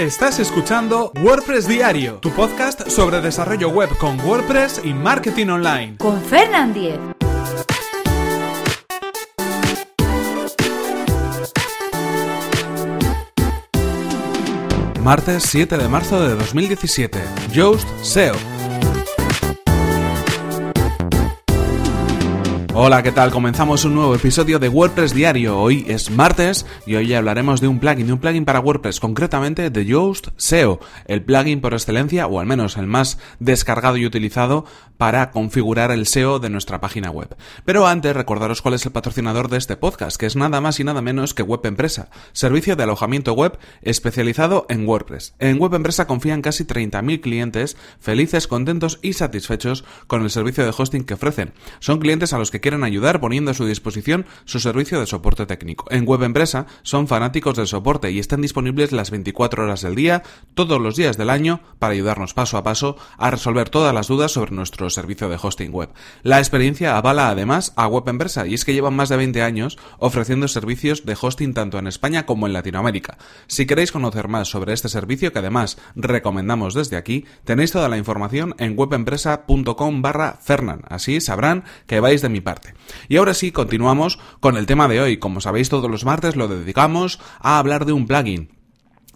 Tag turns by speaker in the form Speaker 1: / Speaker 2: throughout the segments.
Speaker 1: Estás escuchando WordPress Diario, tu podcast sobre desarrollo web con WordPress y marketing online.
Speaker 2: Con Fernand Diez.
Speaker 1: Martes 7 de marzo de 2017. Yoast SEO. Hola, ¿qué tal? Comenzamos un nuevo episodio de WordPress Diario. Hoy es martes y hoy hablaremos de un plugin, de un plugin para WordPress, concretamente de Yoast SEO, el plugin por excelencia, o al menos el más descargado y utilizado para configurar el SEO de nuestra página web. Pero antes, recordaros cuál es el patrocinador de este podcast, que es nada más y nada menos que Web Empresa, servicio de alojamiento web especializado en WordPress. En Web Empresa confían casi 30.000 clientes felices, contentos y satisfechos con el servicio de hosting que ofrecen. Son clientes a los que quieren ayudar poniendo a su disposición su servicio de soporte técnico. En Web Empresa son fanáticos del soporte y están disponibles las 24 horas del día, todos los días del año, para ayudarnos paso a paso a resolver todas las dudas sobre nuestro servicio de hosting web. La experiencia avala además a Web Empresa y es que llevan más de 20 años ofreciendo servicios de hosting tanto en España como en Latinoamérica. Si queréis conocer más sobre este servicio, que además recomendamos desde aquí, tenéis toda la información en webempresa.com barra Fernan. Así sabrán que vais de mi parte. Y ahora sí, continuamos con el tema de hoy. Como sabéis, todos los martes lo dedicamos a hablar de un plugin.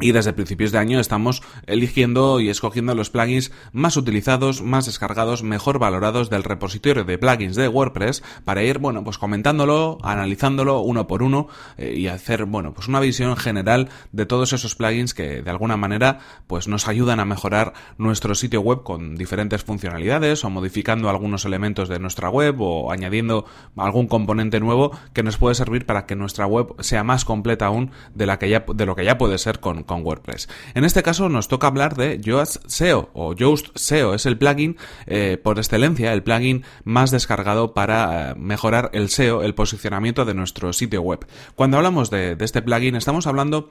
Speaker 1: Y desde principios de año estamos eligiendo y escogiendo los plugins más utilizados, más descargados, mejor valorados del repositorio de plugins de WordPress para ir, bueno, pues comentándolo, analizándolo uno por uno eh, y hacer, bueno, pues una visión general de todos esos plugins que de alguna manera pues nos ayudan a mejorar nuestro sitio web con diferentes funcionalidades o modificando algunos elementos de nuestra web o añadiendo algún componente nuevo que nos puede servir para que nuestra web sea más completa aún de la que ya de lo que ya puede ser con con WordPress. En este caso nos toca hablar de Yoast SEO o Yoast SEO, es el plugin eh, por excelencia, el plugin más descargado para eh, mejorar el SEO, el posicionamiento de nuestro sitio web. Cuando hablamos de, de este plugin estamos hablando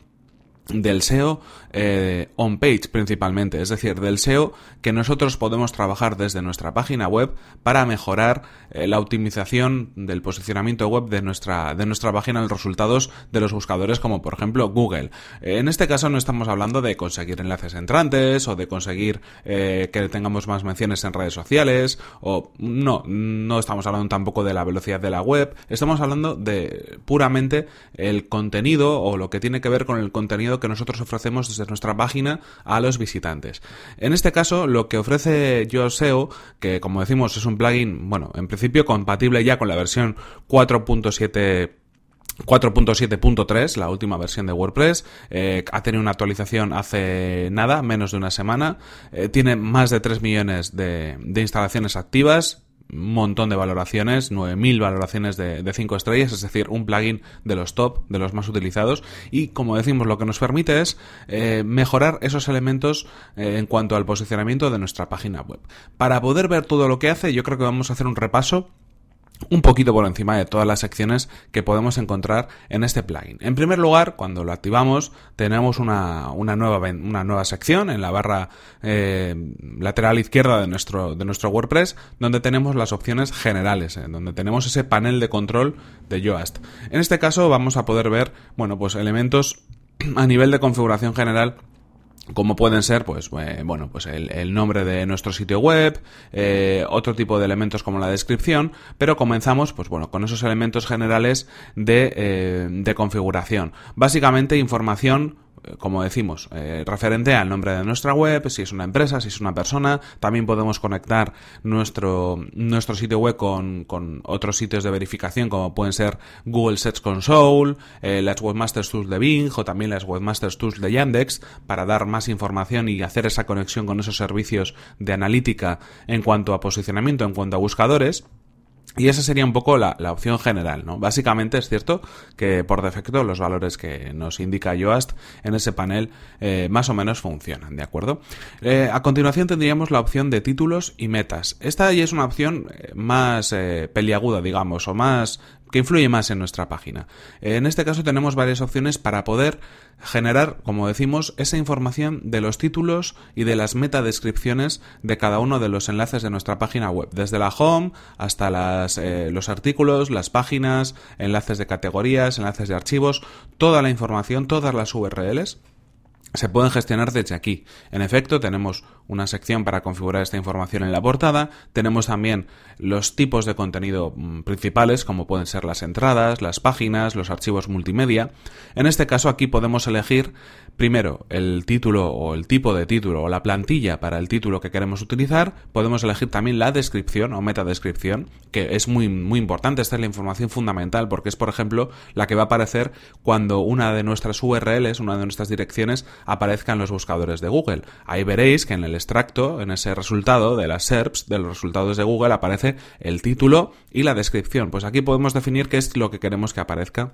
Speaker 1: del SEO eh, on page principalmente, es decir, del SEO que nosotros podemos trabajar desde nuestra página web para mejorar eh, la optimización del posicionamiento web de nuestra, de nuestra página en los resultados de los buscadores como por ejemplo Google. Eh, en este caso no estamos hablando de conseguir enlaces entrantes o de conseguir que tengamos más menciones en redes sociales o no, no estamos hablando tampoco de la velocidad de la web, estamos hablando de puramente el contenido o lo que tiene que ver con el contenido que nosotros ofrecemos desde nuestra página a los visitantes. En este caso, lo que ofrece YoSeo, que como decimos es un plugin, bueno, en principio compatible ya con la versión 4.7 4.7.3, la última versión de WordPress, eh, ha tenido una actualización hace nada, menos de una semana, eh, tiene más de 3 millones de, de instalaciones activas, montón de valoraciones, 9.000 valoraciones de, 5 estrellas, es decir, un plugin de los top, de los más utilizados y como decimos lo que nos permite es eh, mejorar esos elementos eh, en cuanto al posicionamiento de nuestra página web. Para poder ver todo lo que hace yo creo que vamos a hacer un repaso un poquito por encima de todas las secciones que podemos encontrar en este plugin. En primer lugar, cuando lo activamos, tenemos una, nueva, una nueva sección en la barra eh, lateral izquierda de nuestro, de nuestro WordPress, donde tenemos las opciones generales, eh, donde tenemos ese panel de control de Yoast. En este caso vamos a poder ver, bueno, pues elementos a nivel de configuración general como pueden ser, pues, eh, bueno, pues el, nombre de nuestro sitio web, eh, otro tipo de elementos como la descripción, pero comenzamos, pues bueno, con esos elementos generales de, eh, de configuración. Básicamente información como decimos, eh, referente al nombre de nuestra web, si es una empresa, si es una persona. También podemos conectar nuestro, nuestro sitio web con, con otros sitios de verificación, como pueden ser Google Search Console, eh, las Webmasters Tools de Bing o también las Webmasters Tools de Yandex, para dar más información y hacer esa conexión con esos servicios de analítica en cuanto a posicionamiento, en cuanto a buscadores. Y esa sería un poco la, opción general, ¿no? Básicamente es cierto que por defecto los valores que nos indica Yoast en ese panel eh, más o menos funcionan, ¿de acuerdo? Eh, a continuación tendríamos la opción de títulos y metas. Esta ya es una opción eh, más peliaguda, digamos, o más que influye más en nuestra página. En este caso tenemos varias opciones para poder generar, como decimos, esa información de los títulos y de las metadescripciones de cada uno de los enlaces de nuestra página web, desde la home hasta eh, los artículos, las páginas, enlaces de categorías, enlaces de archivos, toda la información, todas las URLs se pueden gestionar desde aquí. En efecto, tenemos una sección para configurar esta información en la portada, tenemos también los tipos de contenido mm, principales, como pueden ser las entradas, las páginas, los archivos multimedia. En este caso aquí podemos elegir primero el título o el tipo de título o la plantilla para el título que queremos utilizar, podemos elegir también la descripción o metadescripción, que es muy, muy importante, esta es la información fundamental porque es, por ejemplo, la que va a aparecer cuando una de nuestras URLs, una de nuestras direcciones, aparezca en los buscadores de Google. Ahí veréis que en el extracto, en ese resultado de las SERPs, de los resultados de Google, aparece el título y la descripción. Pues aquí podemos definir qué es lo que queremos que aparezca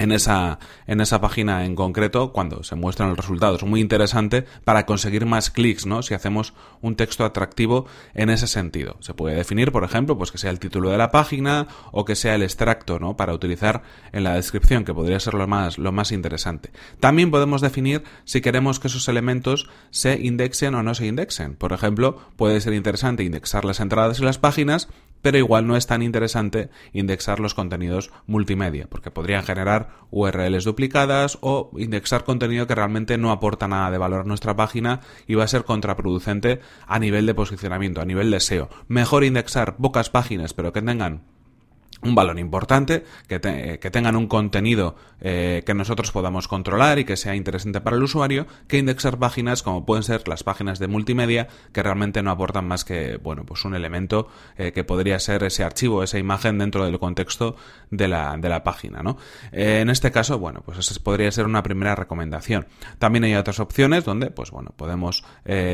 Speaker 1: en esa, en esa página en concreto cuando se muestran los resultados. Muy interesante para conseguir más clics, ¿no? Si hacemos un texto atractivo en ese sentido. Se puede definir, por ejemplo, pues que sea el título de la página o que sea el extracto, ¿no? Para utilizar en la descripción, que podría ser lo más, lo más interesante. También podemos definir si queremos que esos elementos se indexen o no se indexen. Por ejemplo, puede ser interesante indexar las entradas y las páginas, pero igual no es tan interesante indexar los contenidos multimedia, porque podrían generar URLs duplicadas o indexar contenido que realmente no aporta nada de valor a nuestra página y va a ser contraproducente a nivel de posicionamiento, a nivel de SEO. Mejor indexar pocas páginas, pero que tengan un valor importante, que, que tengan un contenido eh, que nosotros podamos controlar y que sea interesante para el usuario, que indexar páginas como pueden ser las páginas de multimedia, que realmente no aportan más que, bueno, pues un elemento eh, que podría ser ese archivo, esa imagen dentro del contexto de la, de la página, ¿no? Eh, en este caso, bueno, pues esa podría ser una primera recomendación. También hay otras opciones donde, pues bueno, podemos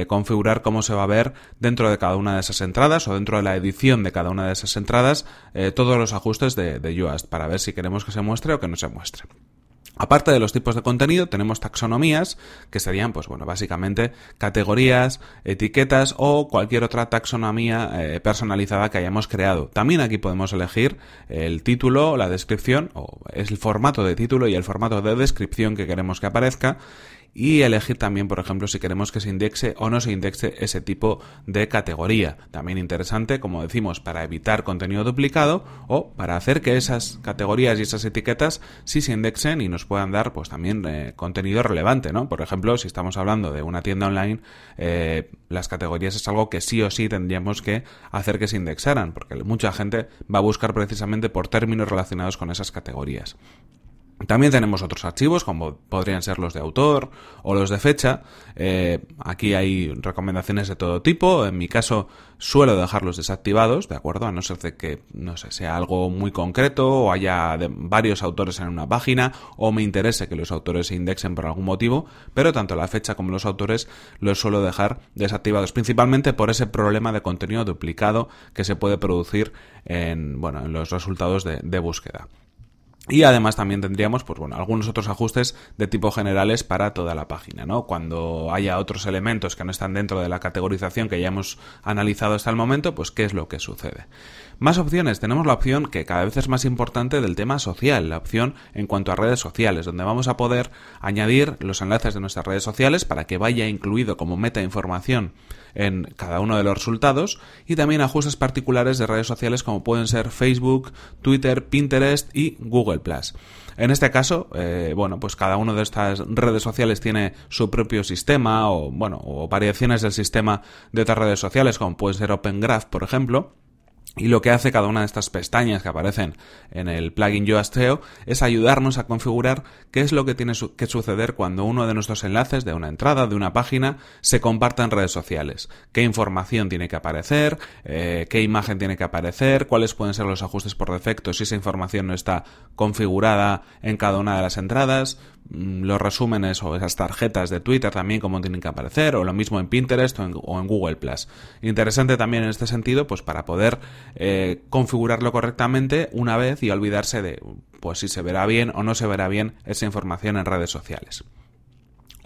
Speaker 1: configurar cómo se va a ver dentro de cada una de esas entradas o dentro de la edición de cada una de esas entradas todos los ajustes de, de para ver si queremos que se muestre o que no se muestre. Aparte de los tipos de contenido, tenemos taxonomías, que serían, pues bueno, básicamente categorías, etiquetas o cualquier otra taxonomía eh, personalizada que hayamos creado. También aquí podemos elegir el título, la descripción, o el formato de título y el formato de descripción que queremos que aparezca y elegir también, por ejemplo, si queremos que se indexe o no se indexe ese tipo de categoría. También interesante, como decimos, para evitar contenido duplicado o para hacer que esas categorías y esas etiquetas sí se indexen y nos puedan dar pues también eh, contenido relevante, ¿no? Por ejemplo, si estamos hablando de una tienda online, eh, las categorías es algo que sí o sí tendríamos que hacer que se indexaran, porque mucha gente va a buscar precisamente por términos relacionados con esas categorías. También tenemos otros archivos, como podrían ser los de autor o los de fecha. Eh, aquí hay recomendaciones de todo tipo. En mi caso, suelo dejarlos desactivados, ¿de acuerdo? A no ser de que, no sea algo muy concreto o haya varios autores en una página o me interese que los autores se indexen por algún motivo, pero tanto la fecha como los autores los suelo dejar desactivados, principalmente por ese problema de contenido duplicado que se puede producir en, bueno, en los resultados de búsqueda. Y además también tendríamos, pues bueno, algunos otros ajustes de tipo generales para toda la página, ¿no? Cuando haya otros elementos que no están dentro de la categorización que ya hemos analizado hasta el momento, pues qué es lo que sucede. Más opciones, tenemos la opción que cada vez es más importante del tema social, la opción en cuanto a redes sociales, donde vamos a poder añadir los enlaces de nuestras redes sociales para que vaya incluido como meta información en cada uno de los resultados y también ajustes particulares de redes sociales como pueden ser Facebook, Twitter, Pinterest y En este caso, eh, bueno, pues cada una de estas redes sociales tiene su propio sistema o, bueno, o variaciones del sistema de otras redes sociales como puede ser Open Graph, por ejemplo. Y lo que hace cada una de estas pestañas que aparecen en el plugin Yoast es ayudarnos a configurar qué es lo que tiene que suceder cuando uno de nuestros enlaces de una entrada, de una página, se comparta en redes sociales. Qué información tiene que aparecer, eh, qué imagen tiene que aparecer, cuáles pueden ser los ajustes por defecto si esa información no está configurada en cada una de las entradas. Mm, los resúmenes o esas tarjetas de Twitter también como tienen que aparecer, o lo mismo en Pinterest o en, Google Plus. Interesante también en este sentido, pues para poder eh, configurarlo correctamente una vez y olvidarse de pues si se verá bien o no se verá bien esa información en redes sociales.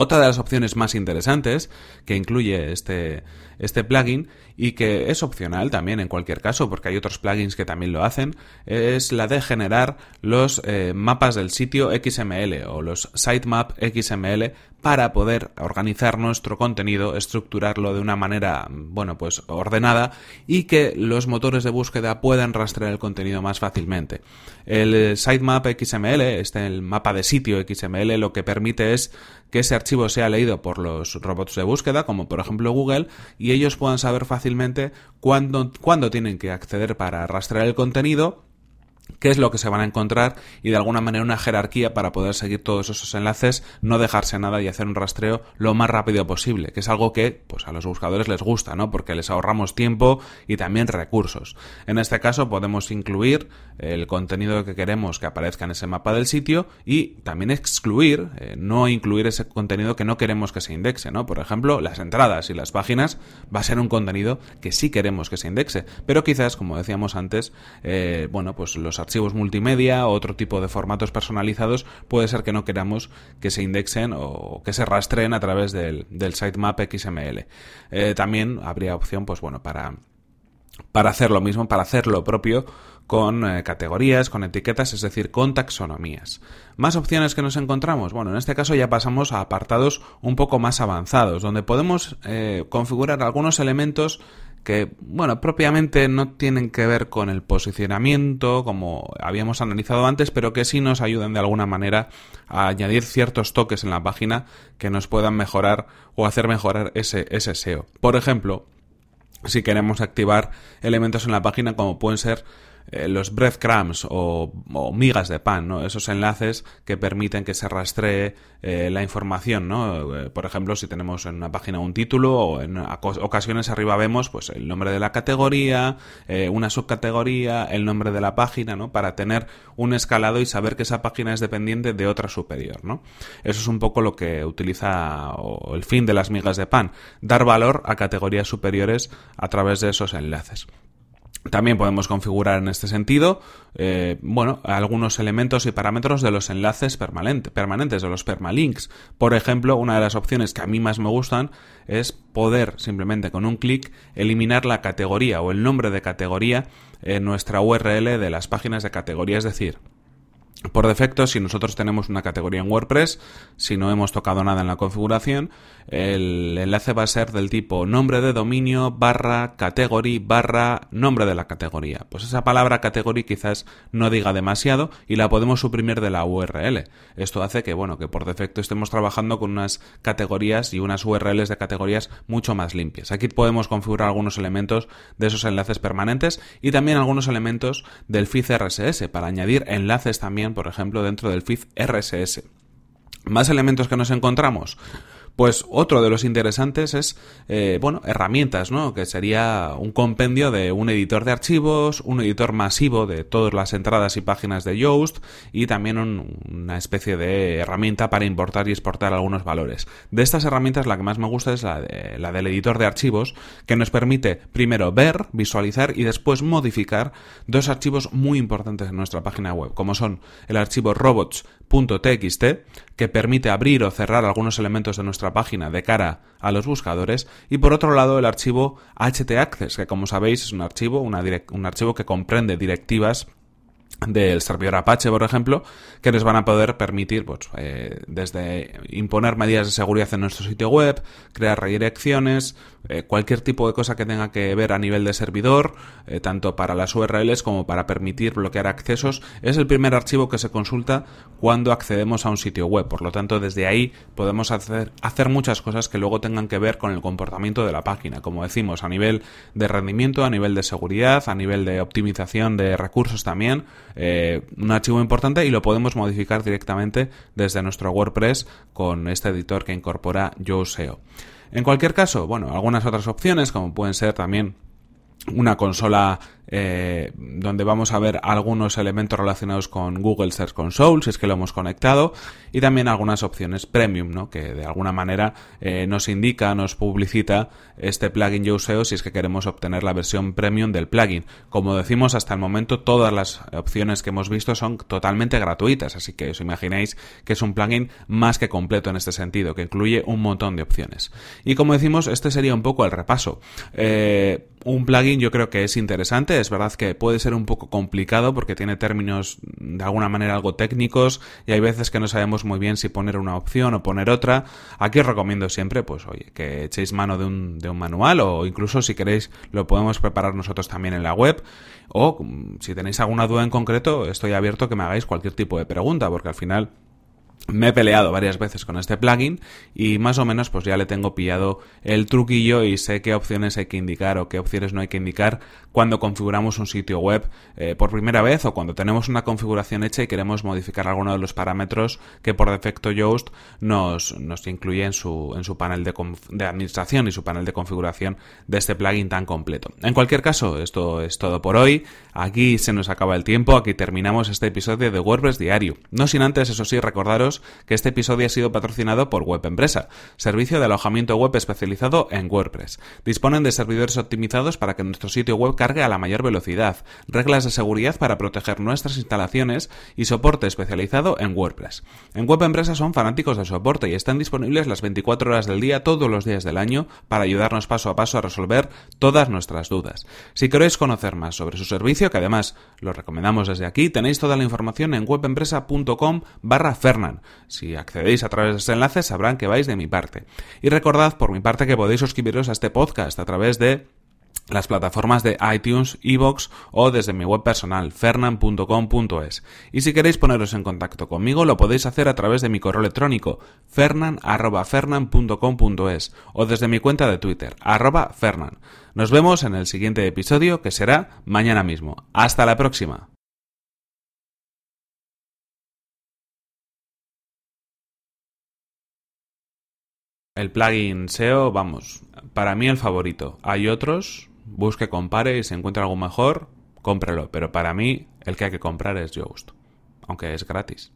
Speaker 1: Otra de las opciones más interesantes que incluye este, este plugin y que es opcional también en cualquier caso porque hay otros plugins que también lo hacen es la de generar los eh, mapas del sitio XML o los sitemap XML para poder organizar nuestro contenido, estructurarlo de una manera, bueno, pues ordenada y que los motores de búsqueda puedan rastrear el contenido más fácilmente. El sitemap XML, este el mapa de sitio XML, lo que permite es que ese archivo sea leído por los robots de búsqueda, como por ejemplo Google, y ellos puedan saber fácilmente cuándo, cuándo tienen que acceder para rastrear el contenido qué es lo que se van a encontrar y de alguna manera una jerarquía para poder seguir todos esos enlaces, no dejarse nada y hacer un rastreo lo más rápido posible, que es algo que pues a los buscadores les gusta, ¿no? Porque les ahorramos tiempo y también recursos. En este caso podemos incluir el contenido que queremos que aparezca en ese mapa del sitio y también excluir, eh, no incluir ese contenido que no queremos que se indexe, ¿no? Por ejemplo, las entradas y las páginas va a ser un contenido que sí queremos que se indexe, pero quizás, como decíamos antes, eh, bueno, pues los archivos multimedia o otro tipo de formatos personalizados puede ser que no queramos que se indexen o que se rastreen a través del, sitemap XML. Eh, también habría opción, pues bueno, para, para hacer lo mismo, para hacer lo propio con eh, categorías, con etiquetas, es decir, con taxonomías. ¿Más opciones que nos encontramos? Bueno, en este caso ya pasamos a apartados un poco más avanzados, donde podemos eh, configurar algunos elementos que, bueno, propiamente no tienen que ver con el posicionamiento, como habíamos analizado antes, pero que sí nos ayudan de alguna manera a añadir ciertos toques en la página que nos puedan mejorar o hacer mejorar ese, ese SEO. Por ejemplo, si queremos activar elementos en la página como pueden ser eh, los breadcrumbs o, migas de pan, ¿no? Esos enlaces que permiten que se rastree eh, la información, ¿no? Eh, por ejemplo, si tenemos en una página un título o en ocasiones arriba vemos pues el nombre de la categoría, una subcategoría, el nombre de la página, ¿no? Para tener un escalado y saber que esa página es dependiente de otra superior. Eso es un poco lo que utiliza el fin de las migas de pan, dar valor a categorías superiores a través de esos enlaces. También podemos configurar en este sentido, eh, bueno, algunos elementos y parámetros de los enlaces permanentes, de los permalinks. Por ejemplo, una de las opciones que a mí más me gustan es poder simplemente con un clic eliminar la categoría o el nombre de categoría en nuestra URL de las páginas de categoría. Es decir, por defecto, si nosotros tenemos una categoría en WordPress, si no hemos tocado nada en la configuración, el enlace va a ser del tipo nombre de dominio barra category barra nombre de la categoría. Pues esa palabra category quizás no diga demasiado y la podemos suprimir de la URL. Esto hace que, bueno, que por defecto estemos trabajando con unas categorías y unas URLs de categorías mucho más limpias. Aquí podemos configurar algunos elementos de esos enlaces permanentes y también algunos elementos del feed RSS para añadir enlaces también por ejemplo, dentro del feed RSS. Más elementos que nos encontramos. Pues otro de los interesantes es, eh, bueno, herramientas, ¿no? Que sería un compendio de un editor de archivos, un editor masivo de todas las entradas y páginas de Yoast y también una especie de herramienta para importar y exportar algunos valores. De estas herramientas la que más me gusta es la, la del editor de archivos que nos permite primero ver, visualizar y después modificar dos archivos muy importantes en nuestra página web, como son el archivo robots.txt que permite abrir o cerrar algunos elementos de nuestra página de cara a los buscadores y por otro lado el archivo htaccess que como sabéis es un archivo, un archivo que comprende directivas del servidor Apache, por ejemplo, que nos van a poder permitir, pues, eh, desde imponer medidas de seguridad en nuestro sitio web, crear redirecciones, eh, cualquier tipo de cosa que tenga que ver a nivel de servidor, eh, tanto para las URLs como para permitir bloquear accesos, es el primer archivo que se consulta cuando accedemos a un sitio web. Por lo tanto, desde ahí podemos hacer, hacer muchas cosas que luego tengan que ver con el comportamiento de la página, como decimos, a nivel de rendimiento, a nivel de seguridad, a nivel de optimización de recursos también eh, un archivo importante y lo podemos modificar directamente desde nuestro WordPress con este editor que incorpora YoSeo. En cualquier caso, bueno, algunas otras opciones como pueden ser también una consola eh, donde vamos a ver algunos elementos relacionados con Google Search Console, si es que lo hemos conectado, y también algunas opciones premium, ¿no? que de alguna manera eh, nos indica, nos publicita este plugin YoSeo si es que queremos obtener la versión premium del plugin. Como decimos, hasta el momento todas las opciones que hemos visto son totalmente gratuitas, así que os imagináis que es un plugin más que completo en este sentido, que incluye un montón de opciones. Y como decimos, este sería un poco el repaso. Eh, un plugin yo creo que es interesante, es verdad que puede ser un poco complicado porque tiene términos de alguna manera algo técnicos y hay veces que no sabemos muy bien si poner una opción o poner otra. Aquí os recomiendo siempre, pues oye, que echéis mano de un, de un manual o incluso si queréis lo podemos preparar nosotros también en la web o mm, si tenéis alguna duda en concreto estoy abierto a que me hagáis cualquier tipo de pregunta porque al final me he peleado varias veces con este plugin y más o menos pues ya le tengo pillado el truquillo y sé qué opciones hay que indicar o qué opciones no hay que indicar cuando configuramos un sitio web eh, por primera vez o cuando tenemos una configuración hecha y queremos modificar alguno de los parámetros que por defecto Yoast nos, nos incluye en su, en su panel de, de administración y su panel de configuración de este plugin tan completo. En cualquier caso, esto es todo por hoy. Aquí se nos acaba el tiempo, aquí terminamos este episodio de WordPress Diario. No sin antes, eso sí, recordaros que este episodio ha sido patrocinado por Web Empresa, servicio de alojamiento web especializado en WordPress. Disponen de servidores optimizados para que nuestro sitio web cargue a la mayor velocidad, reglas de seguridad para proteger nuestras instalaciones y soporte especializado en WordPress. En Web Empresa son fanáticos del soporte y están disponibles las 24 horas del día todos los días del año para ayudarnos paso a paso a resolver todas nuestras dudas. Si queréis conocer más sobre su servicio, que además lo recomendamos desde aquí, tenéis toda la información en webempresa.com barra Fernan. Si accedéis a través de este enlace sabrán que vais de mi parte. Y recordad por mi parte que podéis suscribiros a este podcast a través de las plataformas de iTunes, Evox o desde mi web personal fernan.com.es. Y si queréis poneros en contacto conmigo lo podéis hacer a través de mi correo electrónico fernan@fernan.com.es o desde mi cuenta de Twitter arroba fernan. Nos vemos en el siguiente episodio que será mañana mismo. Hasta la próxima. El plugin SEO, vamos, para mí el favorito. Hay otros, busque, compare y si encuentra algo mejor, cómprelo. Pero para mí el que hay que comprar es Yoast, aunque es gratis.